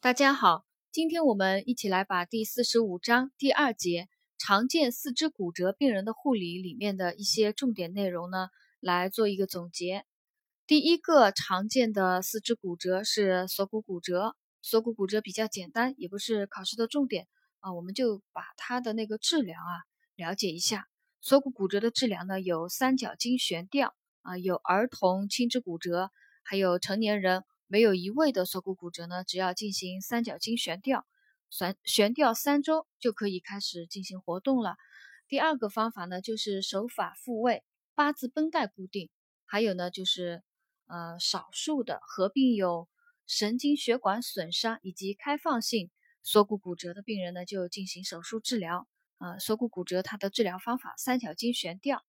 大家好，今天我们一起来把第四十五章第二节常见四肢骨折病人的护理里面的一些重点内容呢，来做一个总结。第一个常见的四肢骨折是锁骨骨折，锁骨骨折比较简单，也不是考试的重点啊，我们就把它的那个治疗啊了解一下。锁骨骨折的治疗呢，有三角筋悬吊啊，有儿童轻肢骨折，还有成年人。没有移位的锁骨骨折呢，只要进行三角筋悬吊，悬悬吊三周就可以开始进行活动了。第二个方法呢，就是手法复位，八字绷带固定。还有呢，就是呃少数的合并有神经血管损伤以及开放性锁骨骨折的病人呢，就进行手术治疗。呃，锁骨骨折它的治疗方法三角筋悬吊，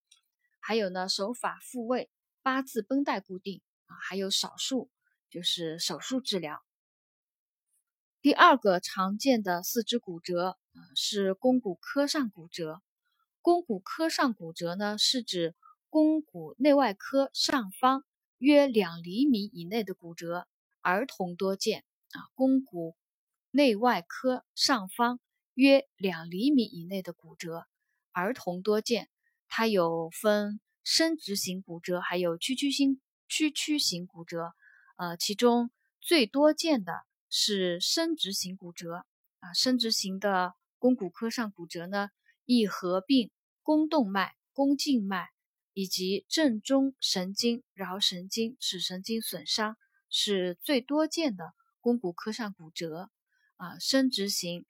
还有呢手法复位，八字绷带固定啊，还有少数。就是手术治疗。第二个常见的四肢骨折啊是肱骨髁上骨折。肱骨髁上骨折呢是指肱骨内外科上方约两厘米以内的骨折，儿童多见啊。肱骨内外科上方约两厘米以内的骨折，儿童多见。它有分伸直型骨折，还有屈曲型屈曲型骨折。呃，其中最多见的是伸直型骨折啊，伸直型的肱骨髁上骨折呢，易合并肱动脉、肱静脉以及正中神经、桡神经、尺神经损伤，是最多见的肱骨髁上骨折啊。伸直型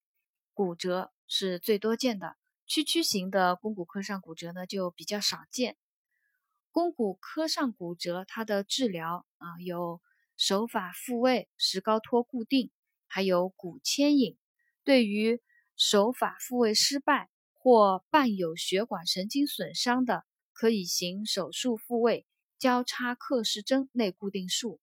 骨折是最多见的，屈曲型的肱骨髁上骨折呢就比较少见。肱骨髁上骨折它的治疗啊有。手法复位、石膏托固定，还有骨牵引。对于手法复位失败或伴有血管神经损伤的，可以行手术复位交叉克氏针内固定术。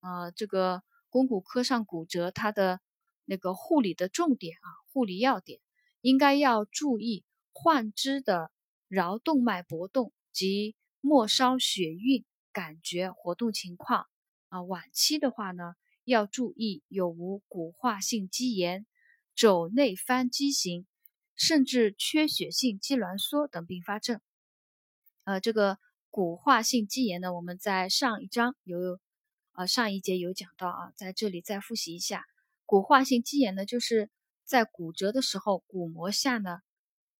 呃，这个肱骨髁上骨折，它的那个护理的重点啊，护理要点应该要注意患肢的桡动脉搏动及末梢血运感觉活动情况。啊，晚期的话呢，要注意有无骨化性肌炎、肘内翻畸形，甚至缺血性肌挛缩等并发症。呃，这个骨化性肌炎呢，我们在上一章有，呃，上一节有讲到啊，在这里再复习一下。骨化性肌炎呢，就是在骨折的时候，骨膜下呢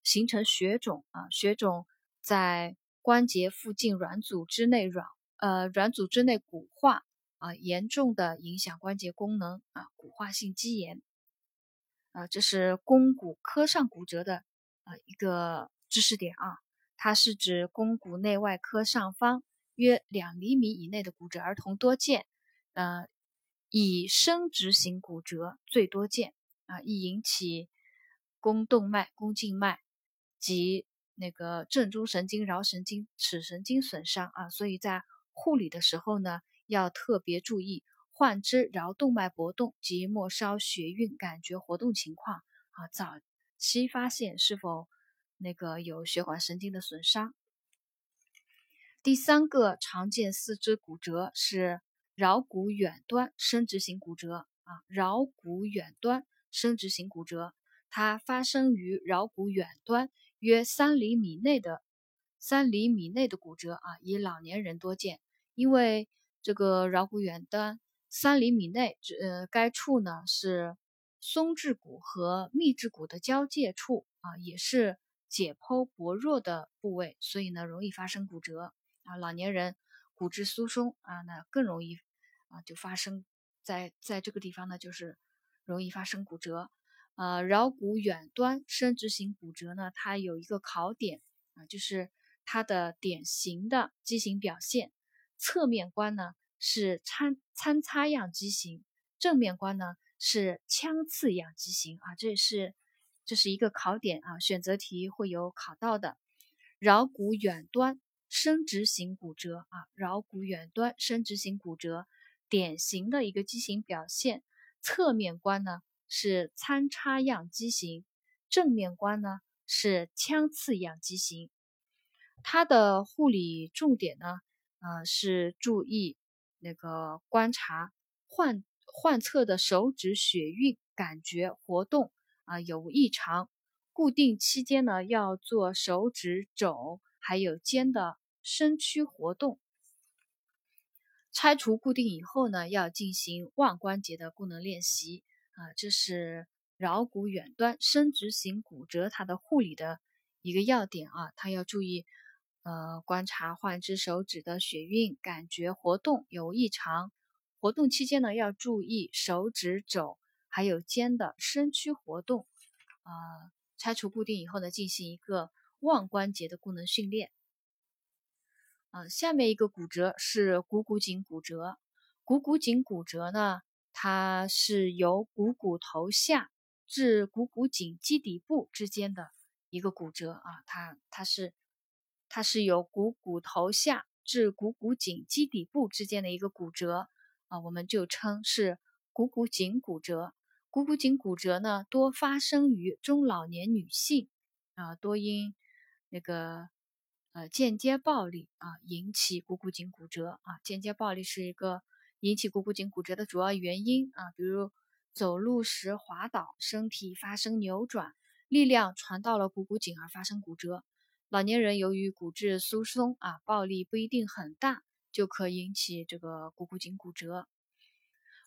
形成血肿啊，血肿在关节附近软组织内软，呃，软组织内骨化。啊，严重的影响关节功能啊，骨化性肌炎啊，这是肱骨髁上骨折的啊一个知识点啊，它是指肱骨内外科上方约两厘米以内的骨折，儿童多见，呃，以伸直型骨折最多见啊，易引起肱动脉、肱静脉及那个正中神经、桡神经、尺神经损伤啊，所以在护理的时候呢。要特别注意患肢桡动脉搏动及末梢血运感觉活动情况啊，早期发现是否那个有血管神经的损伤。第三个常见四肢骨折是桡骨远端伸直型骨折啊，桡骨远端伸直型骨折，它发生于桡骨远端约三厘米内的三厘米内的骨折啊，以老年人多见，因为。这个桡骨远端三厘米内，呃，该处呢是松质骨和密质骨的交界处啊，也是解剖薄弱的部位，所以呢容易发生骨折啊。老年人骨质疏松啊，那更容易啊就发生在在这个地方呢，就是容易发生骨折。呃，桡骨远端伸直型骨折呢，它有一个考点啊，就是它的典型的畸形表现。侧面观呢是参参差样畸形，正面观呢是枪刺样畸形啊，这是这是一个考点啊，选择题会有考到的。桡骨远端伸直型骨折啊，桡骨远端伸直型骨折典型的一个畸形表现，侧面观呢是参差样畸形，正面观呢是枪刺样畸形，它的护理重点呢。呃，是注意那个观察患患侧的手指血运感觉活动啊有无异常。固定期间呢，要做手指肘还有肩的伸屈活动。拆除固定以后呢，要进行腕关节的功能练习啊，这是桡骨远端伸直型骨折它的护理的一个要点啊，它要注意。呃，观察患肢手指的血运感觉活动有异常，活动期间呢要注意手指肘还有肩的伸屈活动。呃，拆除固定以后呢，进行一个腕关节的功能训练。嗯，下面一个骨折是股骨颈骨折。股骨颈骨折呢，它是由股骨头下至股骨颈基底部之间的一个骨折啊，它它是。它是由股骨头下至股骨颈基底部之间的一个骨折啊，我们就称是股骨颈骨折。股骨颈骨折呢，多发生于中老年女性啊，多因那个呃间接暴力啊引起股骨颈骨折啊。间接暴力是一个引起股骨颈骨折的主要原因啊，比如走路时滑倒，身体发生扭转，力量传到了股骨颈而发生骨折。老年人由于骨质疏松啊，暴力不一定很大，就可引起这个股骨颈骨折。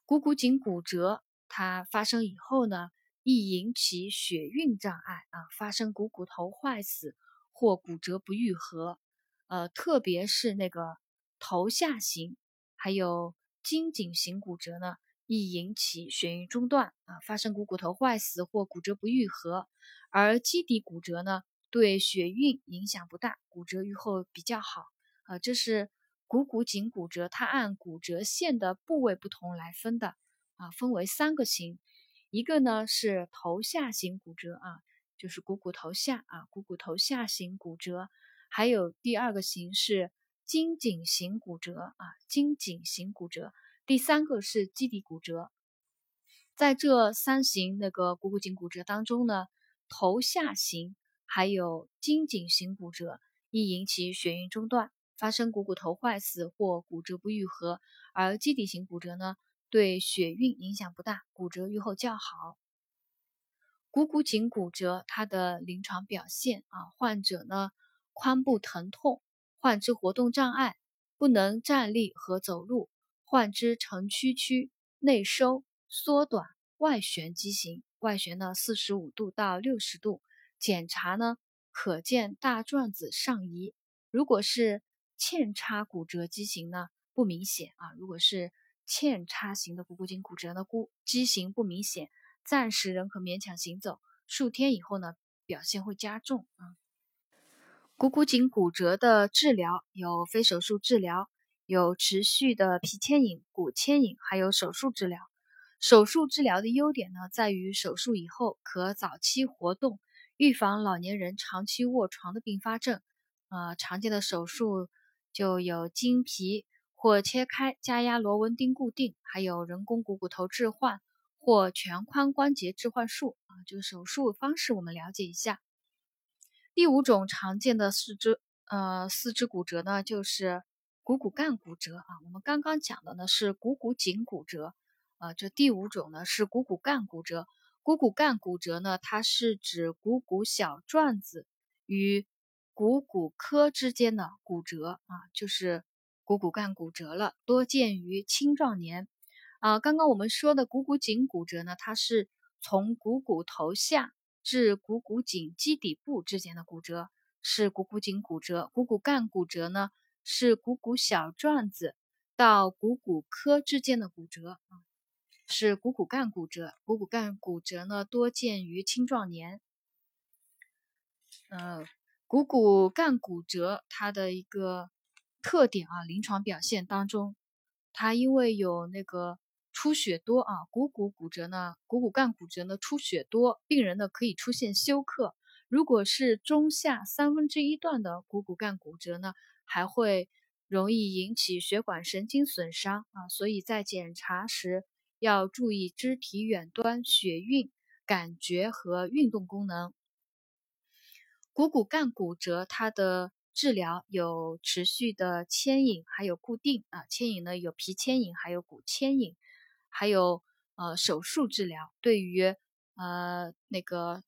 股骨颈骨折它发生以后呢，易引起血运障碍啊，发生股骨头坏死或骨折不愈合。呃，特别是那个头下型还有筋颈型骨折呢，易引起血运中断啊，发生股骨头坏死或骨折不愈合。而基底骨折呢？对血运影响不大，骨折愈后比较好。呃，这是股骨颈骨折，它按骨折线的部位不同来分的啊，分为三个型。一个呢是头下型骨折啊，就是股骨头下啊，股骨头下型骨折。还有第二个型是筋颈型骨折啊，筋颈型骨折。第三个是基底骨折。在这三型那个股骨颈骨折当中呢，头下型。还有筋颈型骨折易引起血运中断，发生股骨头坏死或骨折不愈合；而基底型骨折呢，对血运影响不大，骨折愈后较好。股骨颈骨折它的临床表现啊，患者呢髋部疼痛，患肢活动障碍，不能站立和走路，患肢呈屈曲、内收、缩短、外旋畸形，外旋呢四十五度到六十度。检查呢，可见大转子上移。如果是嵌插骨折畸形呢，不明显啊。如果是嵌插型的股骨颈骨折呢，骨畸形不明显，暂时仍可勉强行走。数天以后呢，表现会加重啊。股骨颈骨折的治疗有非手术治疗，有持续的皮牵引、骨牵引，还有手术治疗。手术治疗的优点呢，在于手术以后可早期活动。预防老年人长期卧床的并发症，呃，常见的手术就有经皮或切开、加压螺纹钉固定，还有人工股骨头置换或全髋关节置换术啊。这个手术方式我们了解一下。第五种常见的四肢呃四肢骨折呢，就是股骨干骨折啊。我们刚刚讲的呢是股骨颈骨折，呃，这第五种呢是股骨干骨折。股骨干骨折呢，它是指股骨小转子与股骨髁之间的骨折啊，就是股骨干骨折了，多见于青壮年。啊，刚刚我们说的股骨颈骨折呢，它是从股骨头下至股骨颈基底部之间的骨折，是股骨颈骨折。股骨干骨折呢，是股骨小转子到股骨髁之间的骨折啊。是股骨干骨折，股骨干骨折呢多见于青壮年。呃，股骨干骨折它的一个特点啊，临床表现当中，它因为有那个出血多啊，股骨骨折呢，股骨干骨折呢出血多，病人呢可以出现休克。如果是中下三分之一段的股骨干骨折呢，还会容易引起血管神经损伤啊，所以在检查时。要注意肢体远端血运感觉和运动功能。股骨干骨折，它的治疗有持续的牵引，还有固定啊。牵引呢有皮牵引，还有骨牵引。还有呃手术治疗，对于呃那个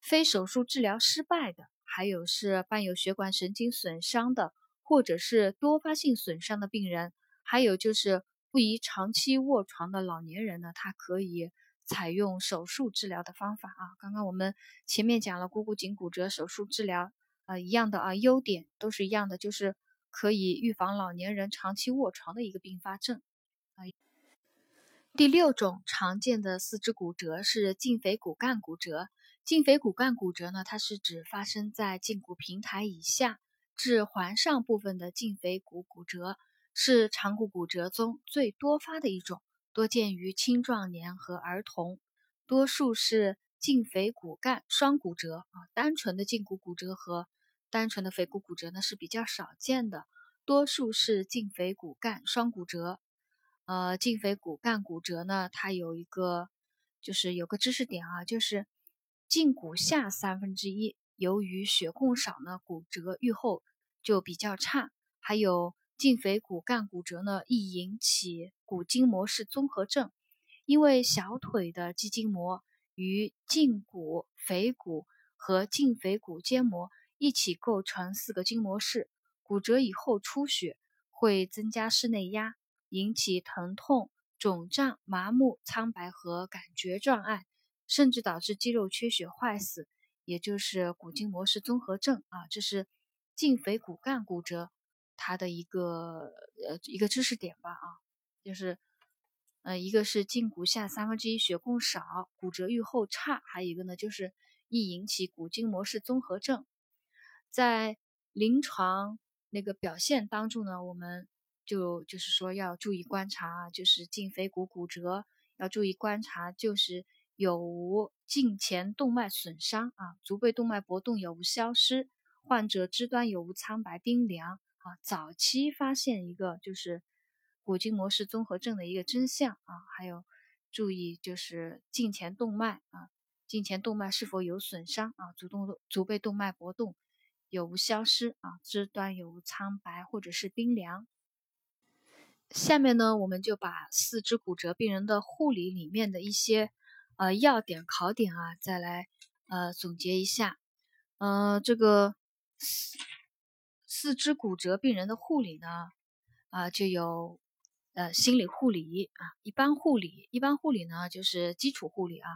非手术治疗失败的，还有是伴有血管神经损伤的，或者是多发性损伤的病人，还有就是不宜长期卧床的老年人呢，他可以采用手术治疗的方法啊。刚刚我们前面讲了股骨颈骨折手术治疗，呃一样的啊，优点都是一样的，就是可以预防老年人长期卧床的一个并发症啊。第六种常见的四肢骨折是胫腓骨干骨折。胫腓骨干骨折呢，它是指发生在胫骨平台以下至环上部分的胫腓骨骨折，是长骨骨折中最多发的一种，多见于青壮年和儿童。多数是胫腓骨干双骨折啊，单纯的胫骨骨折和单纯的腓骨骨折呢是比较少见的，多数是胫腓骨干双骨折。呃，胫腓骨干骨折呢，它有一个就是有个知识点啊，就是胫骨下三分之一由于血供少呢，骨折愈后就比较差。还有胫腓骨干骨折呢，易引起骨筋膜式综合症，因为小腿的肌筋膜与胫骨、腓骨和胫腓骨间膜一起构成四个筋膜室，骨折以后出血会增加室内压。引起疼痛、肿胀、麻木、苍白和感觉障碍，甚至导致肌肉缺血坏死，也就是骨筋膜式综合症啊。这是胫腓骨干骨折它的一个呃一个知识点吧啊，就是呃一个是胫骨下三分之一血供少，骨折愈后差，还有一个呢就是易引起骨筋膜式综合症。在临床那个表现当中呢，我们。就就是说要注意观察，就是胫腓骨骨折要注意观察，就是有无胫前动脉损伤啊，足背动脉搏动有无消失，患者肢端有无苍白冰凉早期发现一个就是骨筋膜式综合症的一个真相啊，还有注意就是胫前动脉啊，胫前动脉是否有损伤啊，足动足背动脉搏动有无消失啊，肢端有无苍白或者是冰凉。下面呢，我们就把四肢骨折病人的护理里面的一些呃要点考点啊，再来呃总结一下。呃，这个四肢骨折病人的护理呢，啊就有呃心理护理啊，一般护理，一般护理呢就是基础护理啊，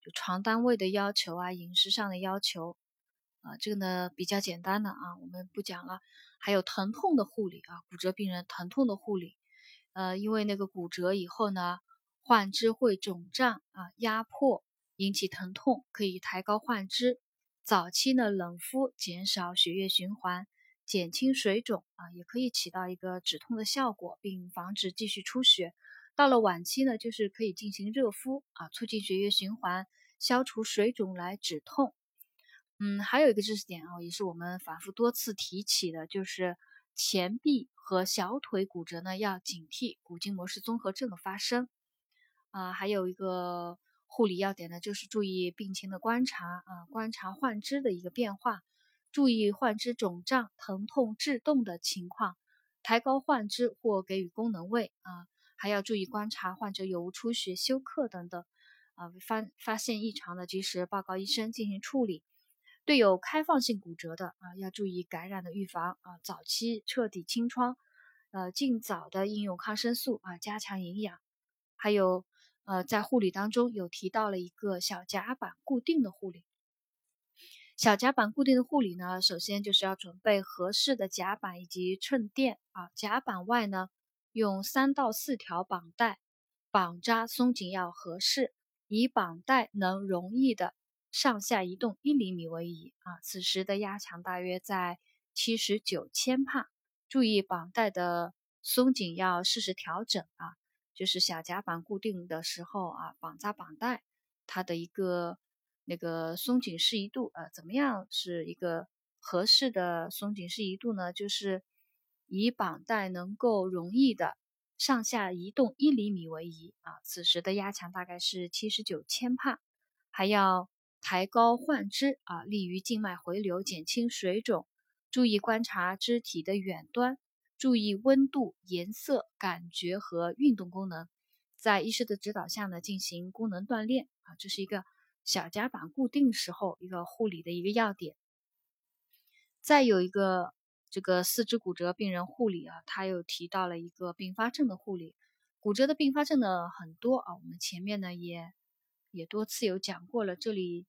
就床单位的要求啊，饮食上的要求啊，这个呢比较简单的啊，我们不讲了。还有疼痛的护理啊，骨折病人疼痛的护理。呃，因为那个骨折以后呢，患肢会肿胀啊，压迫引起疼痛，可以抬高患肢。早期呢，冷敷减少血液循环，减轻水肿啊，也可以起到一个止痛的效果，并防止继续出血。到了晚期呢，就是可以进行热敷啊，促进血液循环，消除水肿来止痛。嗯，还有一个知识点啊，也是我们反复多次提起的，就是前臂。和小腿骨折呢，要警惕骨筋膜式综合症的发生。啊，还有一个护理要点呢，就是注意病情的观察啊，观察患肢的一个变化，注意患肢肿胀、疼痛、致动的情况，抬高患肢或给予功能位啊，还要注意观察患者有无出血、休克等等啊，发发现异常的及时报告医生进行处理。对有开放性骨折的啊，要注意感染的预防啊，早期彻底清创，呃，尽早的应用抗生素啊，加强营养。还有呃，在护理当中有提到了一个小夹板固定的护理。小夹板固定的护理呢，首先就是要准备合适的夹板以及衬垫啊，夹板外呢，用三到四条绑带绑扎松紧要合适，以绑带能容易的。上下移动一厘米为宜啊，此时的压强大约在七十九千帕。注意绑带的松紧要适时调整啊，就是小夹板固定的时候啊，绑扎绑带它的一个那个松紧适宜度呃怎么样是一个合适的松紧适宜度呢？就是以绑带能够容易的上下移动一厘米为宜啊，此时的压强大概是七十九千帕，还要。抬高患肢啊，利于静脉回流，减轻水肿。注意观察肢体的远端，注意温度、颜色、感觉和运动功能。在医师的指导下呢进行功能锻炼啊，这是一个小夹板固定时候一个护理的一个要点。再有一个这个四肢骨折病人护理啊，他又提到了一个并发症的护理。骨折的并发症呢很多啊，我们前面呢也也多次有讲过了，这里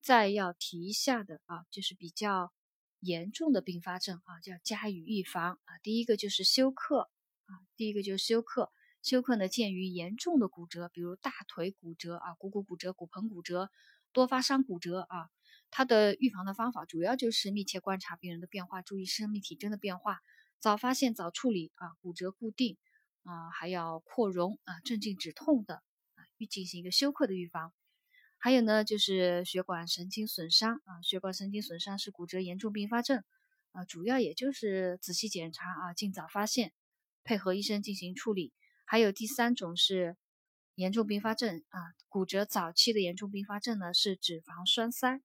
再要提一下的啊，就是比较严重的并发症啊，叫加以预防啊。第一个就是休克啊，第一个就是休克。休克呢，鉴于严重的骨折，比如大腿骨折啊、股骨骨折、骨盆骨折、多发伤骨折啊。它的预防的方法主要就是密切观察病人的变化，注意生命体征的变化，早发现早处理啊，骨折固定啊，还要扩容啊，镇静止痛的啊，预进行一个休克的预防。还有呢，就是血管神经损伤啊，血管神经损伤是骨折严重并发症啊，主要也就是仔细检查啊，尽早发现，配合医生进行处理。还有第三种是严重并发症啊，骨折早期的严重并发症呢是脂肪栓塞。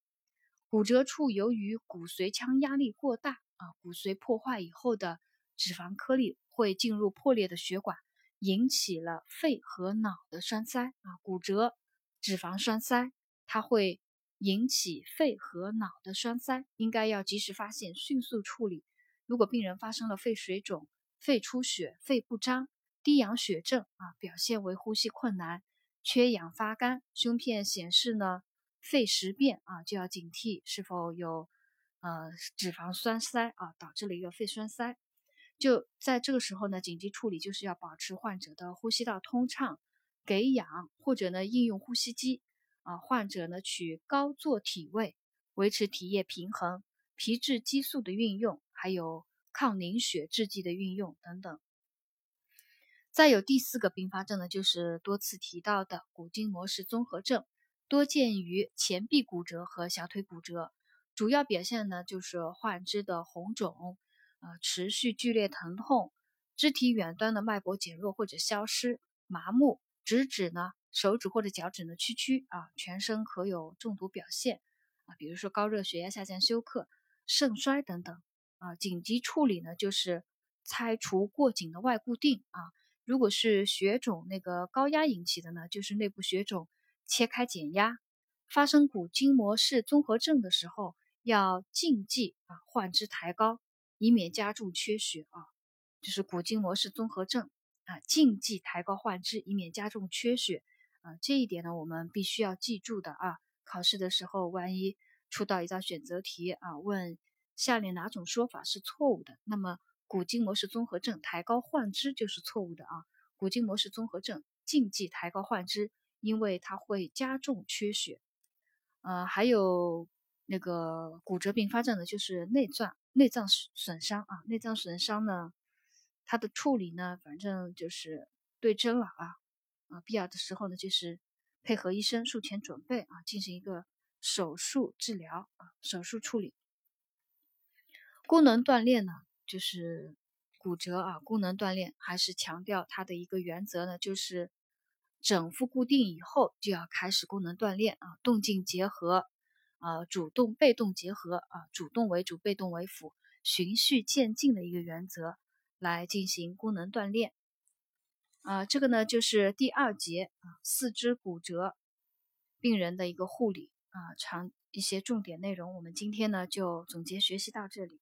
骨折处由于骨髓腔压力过大啊，骨髓破坏以后的脂肪颗粒会进入破裂的血管，引起了肺和脑的栓塞啊。骨折脂肪栓塞，它会引起肺和脑的栓塞，应该要及时发现，迅速处理。如果病人发生了肺水肿、肺出血、肺不张、低氧血症啊，表现为呼吸困难、缺氧发干，胸片显示呢。肺实变啊，就要警惕是否有呃脂肪栓塞啊，导致了一个肺栓塞。就在这个时候呢，紧急处理就是要保持患者的呼吸道通畅，给氧或者呢应用呼吸机啊。患者呢取高坐体位，维持体液平衡，皮质激素的运用，还有抗凝血制剂的运用等等。再有第四个并发症呢，就是多次提到的骨筋膜式综合症。多见于前臂骨折和小腿骨折，主要表现呢就是患肢的红肿，呃，持续剧烈疼痛，肢体远端的脉搏减弱或者消失，麻木，直指呢手指或者脚趾呢屈曲啊，全身可有中毒表现啊，比如说高热、血压下降、休克、肾衰等等啊。紧急处理呢就是拆除过紧的外固定啊，如果是血肿那个高压引起的呢，就是内部血肿。切开减压，发生骨筋膜式综合症的时候，要禁忌啊患肢抬高，以免加重缺血啊。就是骨筋膜式综合症啊，禁忌抬高患肢，以免加重缺血啊。这一点呢，我们必须要记住的啊。考试的时候，万一出到一道选择题啊，问下列哪种说法是错误的，那么骨筋膜式综合症抬高患肢就是错误的啊。骨筋膜式综合症禁忌抬高患肢。因为它会加重缺血，呃，还有那个骨折并发症呢，就是内脏内脏损伤啊，内脏损伤呢，它的处理呢，反正就是对症了啊，啊，必要的时候呢，就是配合医生术前准备啊，进行一个手术治疗啊，手术处理。功能锻炼呢，就是骨折啊，功能锻炼还是强调它的一个原则呢，就是。整复固定以后，就要开始功能锻炼啊，动静结合，啊，主动被动结合啊，主动为主，被动为辅，循序渐进的一个原则来进行功能锻炼。啊，这个呢就是第二节啊，四肢骨折病人的一个护理啊，常一些重点内容，我们今天呢就总结学习到这里。